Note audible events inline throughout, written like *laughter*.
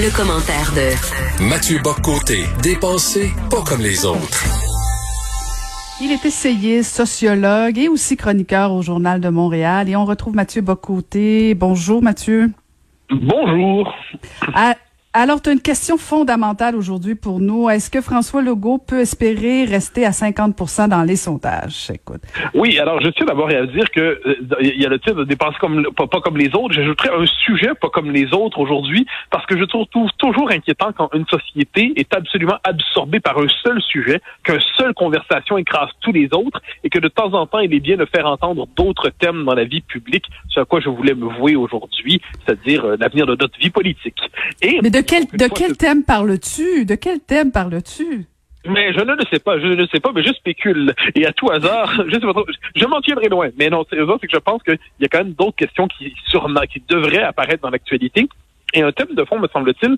Le commentaire de Mathieu Boccoté, dépensé pas comme les autres. Il est essayiste, sociologue et aussi chroniqueur au Journal de Montréal. Et on retrouve Mathieu Bocoté. Bonjour Mathieu. Bonjour. À, alors, tu as une question fondamentale aujourd'hui pour nous. Est-ce que François Legault peut espérer rester à 50 dans les sondages? Écoute. Oui, alors je tiens d'abord à dire que euh, il y a le titre de dépenser comme pas, pas comme les autres. J'ajouterais un sujet pas comme les autres aujourd'hui parce que je trouve toujours inquiétant quand une société est absolument absorbée par un seul sujet, qu'une seule conversation écrase tous les autres et que de temps en temps il est bien de faire entendre d'autres thèmes dans la vie publique, ce à quoi je voulais me vouer aujourd'hui, c'est-à-dire euh, l'avenir de notre vie politique. Et de quel, de quel thème parles-tu? De quel thème parles-tu? Mais je ne le sais pas, je ne le sais pas, mais je spécule. Et à tout hasard, *laughs* je m'en tiendrai loin. Mais non, c'est que je pense qu'il y a quand même d'autres questions qui, sur, qui devraient apparaître dans l'actualité. Et un thème de fond, me semble-t-il,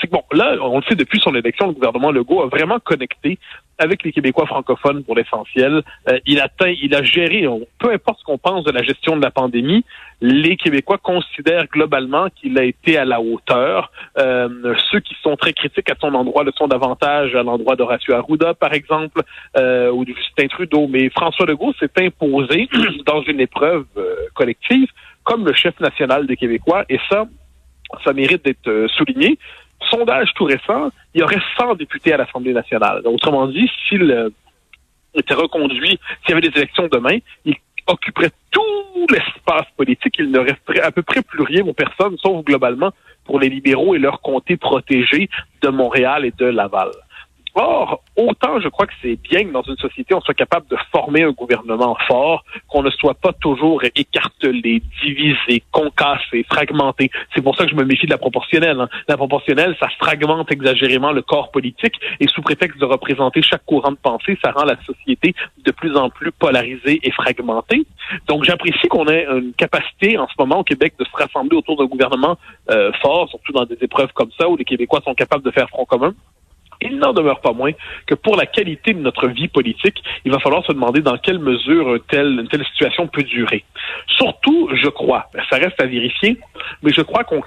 c'est que bon, là, on le sait depuis son élection, le gouvernement Legault a vraiment connecté avec les Québécois francophones pour l'essentiel. Euh, il a il a géré, peu importe ce qu'on pense de la gestion de la pandémie, les Québécois considèrent globalement qu'il a été à la hauteur. Euh, ceux qui sont très critiques à son endroit le sont davantage à l'endroit d'Horacio Arruda, par exemple, euh, ou de Justin Trudeau. Mais François Legault s'est imposé *clears throat* dans une épreuve collective comme le chef national des Québécois, et ça, ça mérite d'être euh, souligné. Sondage tout récent, il y aurait 100 députés à l'Assemblée nationale. Autrement dit, s'il euh, était reconduit, s'il y avait des élections demain, il occuperait tout l'espace politique. Il ne resterait à peu près plus rien aux personnes, sauf globalement pour les libéraux et leur comté protégé de Montréal et de Laval. Or, autant je crois que c'est bien que dans une société, on soit capable de former un gouvernement fort, qu'on ne soit pas toujours écartelé, divisé, concassé, fragmenté. C'est pour ça que je me méfie de la proportionnelle. Hein. La proportionnelle, ça fragmente exagérément le corps politique et sous prétexte de représenter chaque courant de pensée, ça rend la société de plus en plus polarisée et fragmentée. Donc, j'apprécie qu'on ait une capacité en ce moment au Québec de se rassembler autour d'un gouvernement euh, fort, surtout dans des épreuves comme ça où les Québécois sont capables de faire front commun. Il n'en demeure pas moins que pour la qualité de notre vie politique, il va falloir se demander dans quelle mesure telle, une telle situation peut durer. Surtout, je crois, ça reste à vérifier, mais je crois qu'on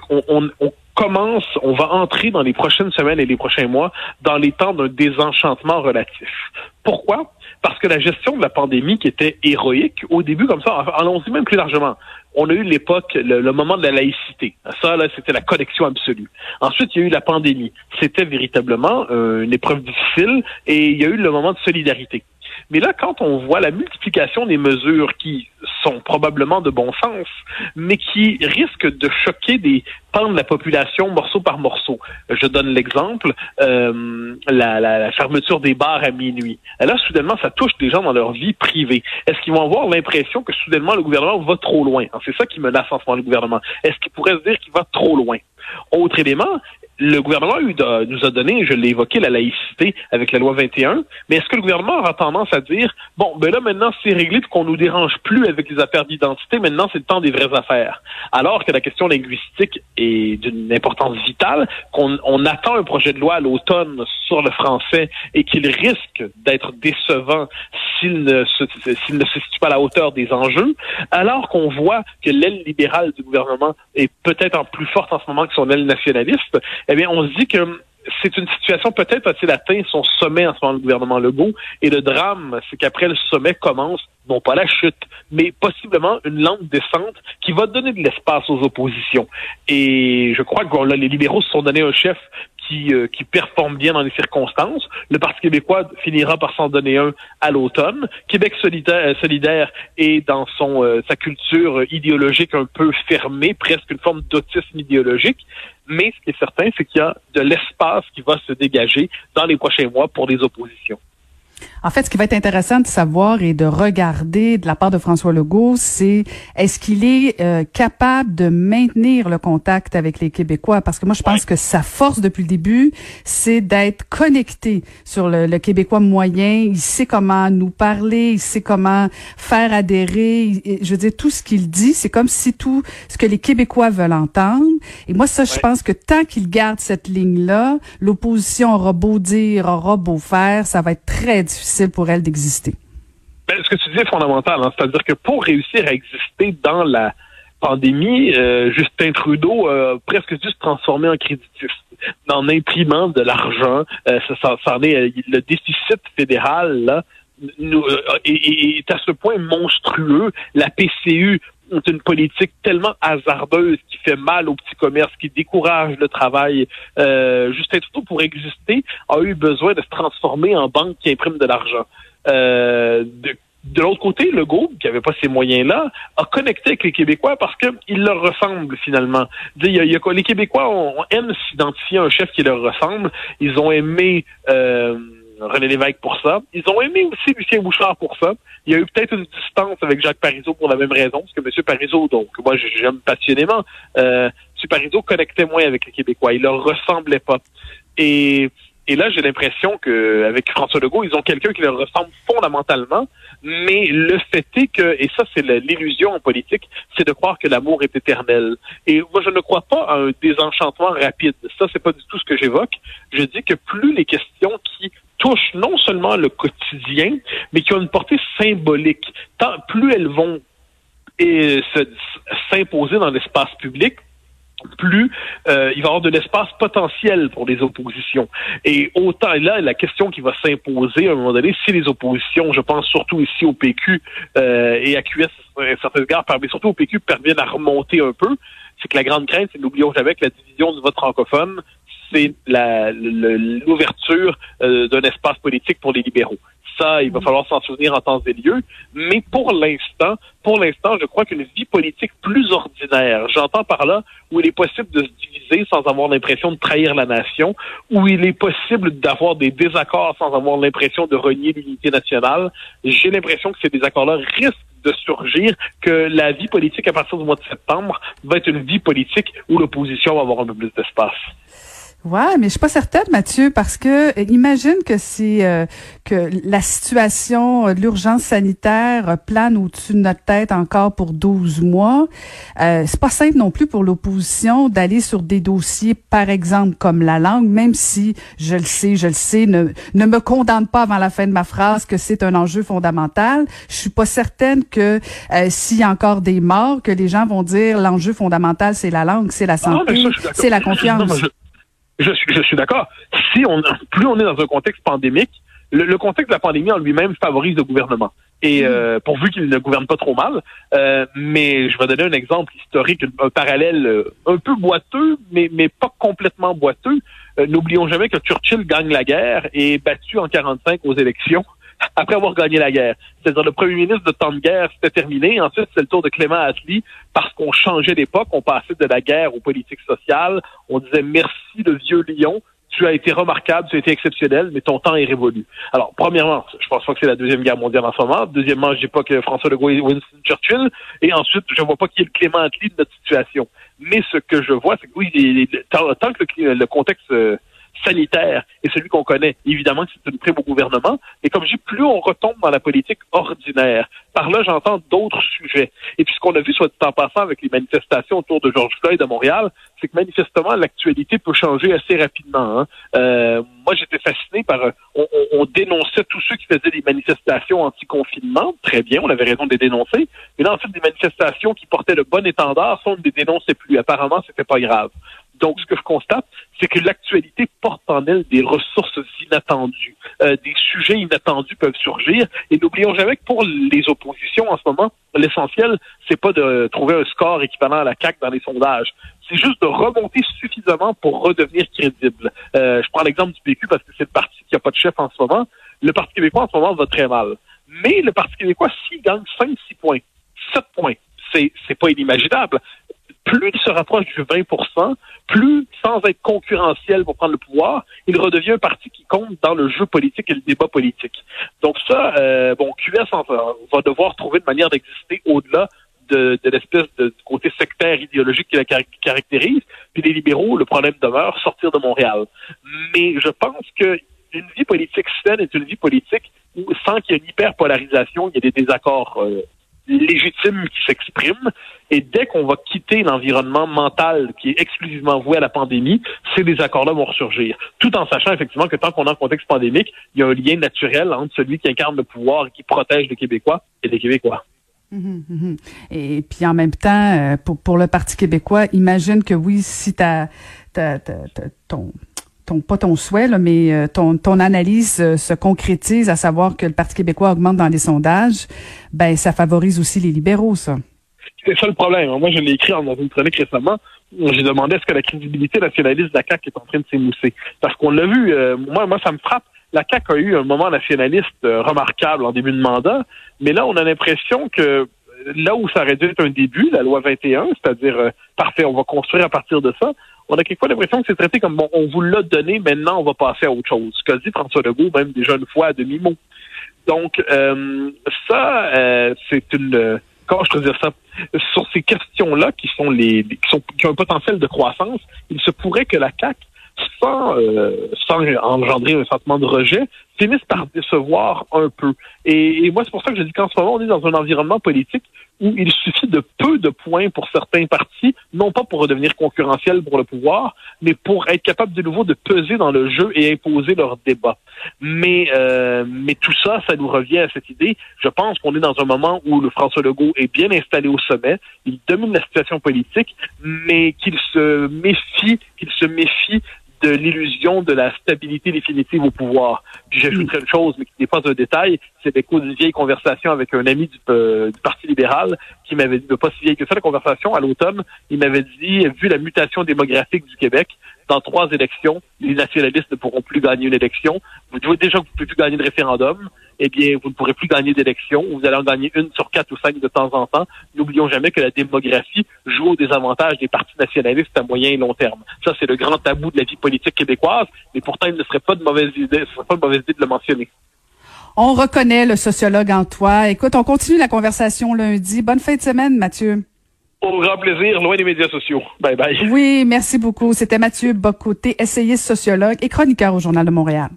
commence, on va entrer dans les prochaines semaines et les prochains mois dans les temps d'un désenchantement relatif. Pourquoi? Parce que la gestion de la pandémie qui était héroïque, au début comme ça, allons-y même plus largement, on a eu l'époque, le, moment de la laïcité. Ça, là, c'était la connexion absolue. Ensuite, il y a eu la pandémie. C'était véritablement euh, une épreuve difficile et il y a eu le moment de solidarité. Mais là, quand on voit la multiplication des mesures qui sont probablement de bon sens, mais qui risquent de choquer des pans de la population morceau par morceau. Je donne l'exemple, euh, la, la, fermeture des bars à minuit. là, soudainement, ça touche des gens dans leur vie privée. Est-ce qu'ils vont avoir l'impression que soudainement le gouvernement va trop loin? C'est ça qui menace en ce moment le gouvernement. Est-ce qu'il pourrait se dire qu'il va trop loin? Autre élément, le gouvernement nous a donné, je l'ai évoqué, la laïcité avec la loi 21, mais est-ce que le gouvernement aura tendance à dire, bon, ben là, maintenant, c'est réglé qu'on nous dérange plus avec les affaires d'identité, maintenant, c'est le temps des vraies affaires. Alors que la question linguistique est d'une importance vitale, qu'on on attend un projet de loi à l'automne sur le français et qu'il risque d'être décevant s'il ne, s'il ne se situe pas à la hauteur des enjeux, alors qu'on voit que l'aile libérale du gouvernement est peut-être en plus forte en ce moment que son aile nationaliste, eh bien, on se dit que c'est une situation, peut-être a-t-il atteint son sommet en ce moment, le gouvernement Legault, et le drame, c'est qu'après le sommet commence, non pas la chute, mais possiblement une lente descente qui va donner de l'espace aux oppositions. Et je crois que les libéraux se sont donné un chef qui, euh, qui performe bien dans les circonstances. Le Parti québécois finira par s'en donner un à l'automne. Québec solidaire, euh, solidaire est dans son euh, sa culture idéologique un peu fermée, presque une forme d'autisme idéologique. Mais ce qui est certain, c'est qu'il y a de l'espace qui va se dégager dans les prochains mois pour les oppositions. En fait, ce qui va être intéressant de savoir et de regarder de la part de François Legault, c'est est-ce qu'il est, euh, capable de maintenir le contact avec les Québécois? Parce que moi, je pense que sa force depuis le début, c'est d'être connecté sur le, Québécois moyen. Il sait comment nous parler, il sait comment faire adhérer. Je veux dire, tout ce qu'il dit, c'est comme si tout ce que les Québécois veulent entendre. Et moi, ça, je pense que tant qu'il garde cette ligne-là, l'opposition aura beau dire, aura beau faire, ça va être très difficile pour elle d'exister. Ben, ce que tu dis est fondamental, hein. c'est-à-dire que pour réussir à exister dans la pandémie, euh, Justin Trudeau a presque dû se transformer en créditif, en imprimant de l'argent. Euh, ça, ça, est, le déficit fédéral est, à ce point monstrueux. La PCU une politique tellement hasardeuse qui fait mal aux petits commerces, qui décourage le travail. Euh, Justin Trudeau, pour exister, a eu besoin de se transformer en banque qui imprime de l'argent. Euh, de, l'autre côté, le groupe, qui n'avait pas ces moyens-là, a connecté avec les Québécois parce qu'ils leur ressemblent finalement. Y a, les Québécois ont, aiment s'identifier à un chef qui leur ressemble. Ils ont aimé euh, René Lévesque pour ça. Ils ont aimé aussi Lucien Bouchard pour ça. Il y a eu peut-être une distance avec Jacques Parizeau pour la même raison, parce que M. Parizeau, donc moi j'aime passionnément, euh, M. Parizeau connectait moins avec les Québécois. Il leur ressemblait pas. Et et là, j'ai l'impression qu'avec François Legault, ils ont quelqu'un qui leur ressemble fondamentalement, mais le fait est que, et ça c'est l'illusion en politique, c'est de croire que l'amour est éternel. Et moi, je ne crois pas à un désenchantement rapide. Ça, c'est pas du tout ce que j'évoque. Je dis que plus les questions qui touchent non seulement le quotidien, mais qui ont une portée symbolique, plus elles vont s'imposer dans l'espace public, plus euh, il va y avoir de l'espace potentiel pour les oppositions. Et autant là, la question qui va s'imposer à un moment donné, si les oppositions, je pense surtout ici au PQ euh, et à QS à certains égards, mais surtout au PQ, parviennent à remonter un peu, c'est que la grande crainte, c'est n'oublions jamais que la division du vote francophone, c'est l'ouverture euh, d'un espace politique pour les libéraux ça, il va falloir s'en souvenir en temps et lieu. Mais pour l'instant, pour l'instant, je crois qu'une vie politique plus ordinaire, j'entends par là où il est possible de se diviser sans avoir l'impression de trahir la nation, où il est possible d'avoir des désaccords sans avoir l'impression de renier l'unité nationale. J'ai l'impression que ces désaccords-là risquent de surgir, que la vie politique à partir du mois de septembre va être une vie politique où l'opposition va avoir un peu plus d'espace. Ouais, mais je suis pas certaine, Mathieu, parce que euh, imagine que c'est euh, que la situation, euh, l'urgence sanitaire plane au-dessus de notre tête encore pour 12 mois. Euh, c'est pas simple non plus pour l'opposition d'aller sur des dossiers, par exemple comme la langue, même si je le sais, je le sais, ne, ne me condamne pas avant la fin de ma phrase que c'est un enjeu fondamental. Je suis pas certaine que s'il y a encore des morts, que les gens vont dire l'enjeu fondamental c'est la langue, c'est la ah santé, c'est la confiance. Je suis, je suis d'accord. Si on, plus on est dans un contexte pandémique, le, contexte de la pandémie en lui-même favorise le gouvernement. Et mm. euh, pourvu qu'il ne gouverne pas trop mal. Euh, mais je vais donner un exemple historique, un, parallèle euh, un peu boiteux, mais, mais pas complètement boiteux. Euh, n'oublions jamais que Churchill gagne la guerre et est battu en 45 aux élections *laughs* après avoir gagné la guerre. C'est-à-dire le premier ministre de temps de guerre, c'était terminé. Ensuite, c'est le tour de Clément Attlee. Parce qu'on changeait d'époque, on passait de la guerre aux politiques sociales. On disait merci le vieux lion. Tu as été remarquable, tu as été exceptionnel, mais ton temps est révolu. Alors, premièrement, je pense pas que c'est la deuxième guerre mondiale en ce moment. Deuxièmement, je dis pas que François Legault est Winston Churchill. Et ensuite, je vois pas qui est le Clément Attlee de notre situation. Mais ce que je vois, c'est que oui, tant, que le, contexte euh, sanitaire et celui qu'on connaît. Évidemment c'est une prime au gouvernement, mais comme je dis, plus on retombe dans la politique ordinaire. Par là, j'entends d'autres sujets. Et puis ce qu'on a vu, soit en passant avec les manifestations autour de George Floyd à Montréal, c'est que manifestement, l'actualité peut changer assez rapidement. Hein. Euh, moi, j'étais fasciné par... Euh, on, on, dénonçait tous ceux qui faisaient des manifestations anti-confinement. Très bien, on avait raison de les dénoncer. Mais là, ensuite, des manifestations qui portaient le bon étendard, on ne les dénonçait plus. Apparemment, c'était pas grave. Donc, ce que je constate, c'est que l'actualité porte en elle des ressources inattendues. Euh, des sujets inattendus peuvent surgir. Et n'oublions jamais que pour les oppositions en ce moment, l'essentiel, c'est pas de trouver un score équivalent à la CAQ dans les sondages. C'est juste de remonter suffisamment pour redevenir crédible. Euh, je prends l'exemple du PQ parce que c'est le parti qui n'a pas de chef en ce moment. Le Parti québécois en ce moment va très mal. Mais le Parti québécois, s'il gagne 5-6 points, 7 points, c'est pas inimaginable plus il se rapproche du 20% plus, sans être concurrentiel pour prendre le pouvoir, il redevient un parti qui compte dans le jeu politique et le débat politique. Donc ça, euh, bon, QS va devoir trouver une manière d'exister au-delà de, l'espèce de côté sectaire idéologique qui la caractérise. Puis les libéraux, le problème demeure sortir de Montréal. Mais je pense que une vie politique saine est une vie politique où, sans qu'il y ait une hyperpolarisation, il y a des désaccords euh, légitime qui s'exprime. Et dès qu'on va quitter l'environnement mental qui est exclusivement voué à la pandémie, ces désaccords-là vont ressurgir. Tout en sachant effectivement que tant qu'on est en contexte pandémique, il y a un lien naturel entre celui qui incarne le pouvoir et qui protège les Québécois et les Québécois. Mhm, mhm. Et puis en même temps, euh, pour, pour le Parti québécois, imagine que oui, si ta, ta, ta, ton, ton, pas ton souhait, mais euh, ton, ton analyse euh, se concrétise, à savoir que le Parti québécois augmente dans les sondages, ben ça favorise aussi les libéraux, ça. C'est ça le problème. Moi, je l'ai écrit dans une chronique récemment. J'ai demandé est-ce que la crédibilité nationaliste de la CAQ est en train de s'émousser? Parce qu'on l'a vu, moi, moi, ça me frappe la CAQ a eu un moment nationaliste euh, remarquable en début de mandat, mais là, on a l'impression que là où ça aurait dû être un début, la loi 21, c'est-à-dire, euh, parfait, on va construire à partir de ça, on a quelquefois l'impression que c'est traité comme, bon, on vous l'a donné, maintenant, on va passer à autre chose. Ce qu'a dit François Legault, même déjà une fois à demi-mot. Donc, euh, ça, c'est une... Comment je peux dire ça? Sur ces questions-là qui sont les qui, sont, qui ont un potentiel de croissance, il se pourrait que la CAQ sans, euh, sans engendrer un sentiment de rejet, finissent par décevoir un peu. Et, moi, c'est pour ça que je dis qu'en ce moment, on est dans un environnement politique où il suffit de peu de points pour certains partis, non pas pour redevenir concurrentiels pour le pouvoir, mais pour être capable de nouveau de peser dans le jeu et imposer leur débat. Mais, euh, mais tout ça, ça nous revient à cette idée. Je pense qu'on est dans un moment où le François Legault est bien installé au sommet, il domine la situation politique, mais qu'il se méfie, qu'il se méfie de l'illusion de la stabilité définitive au pouvoir. Puis j'ajouterais une chose, mais qui n'est pas un détail, c'est l'écho d'une vieille conversation avec un ami du, euh, du Parti libéral qui m'avait dit, pas si vieille que ça, la conversation à l'automne, il m'avait dit, vu la mutation démographique du Québec, dans trois élections, les nationalistes ne pourront plus gagner une élection. Vous devez déjà que vous ne pouvez plus gagner de référendum. Eh bien, vous ne pourrez plus gagner d'élection. Vous allez en gagner une sur quatre ou cinq de temps en temps. N'oublions jamais que la démographie joue au désavantage des partis nationalistes à moyen et long terme. Ça, c'est le grand tabou de la vie politique québécoise. Mais pourtant, il ne serait pas de mauvaise idée, ce serait pas de mauvaise idée de le mentionner. On reconnaît le sociologue en toi. Écoute, on continue la conversation lundi. Bonne fin de semaine, Mathieu. Au grand plaisir, loin des médias sociaux. Bye bye. Oui, merci beaucoup. C'était Mathieu Bocoté, essayiste sociologue et chroniqueur au Journal de Montréal.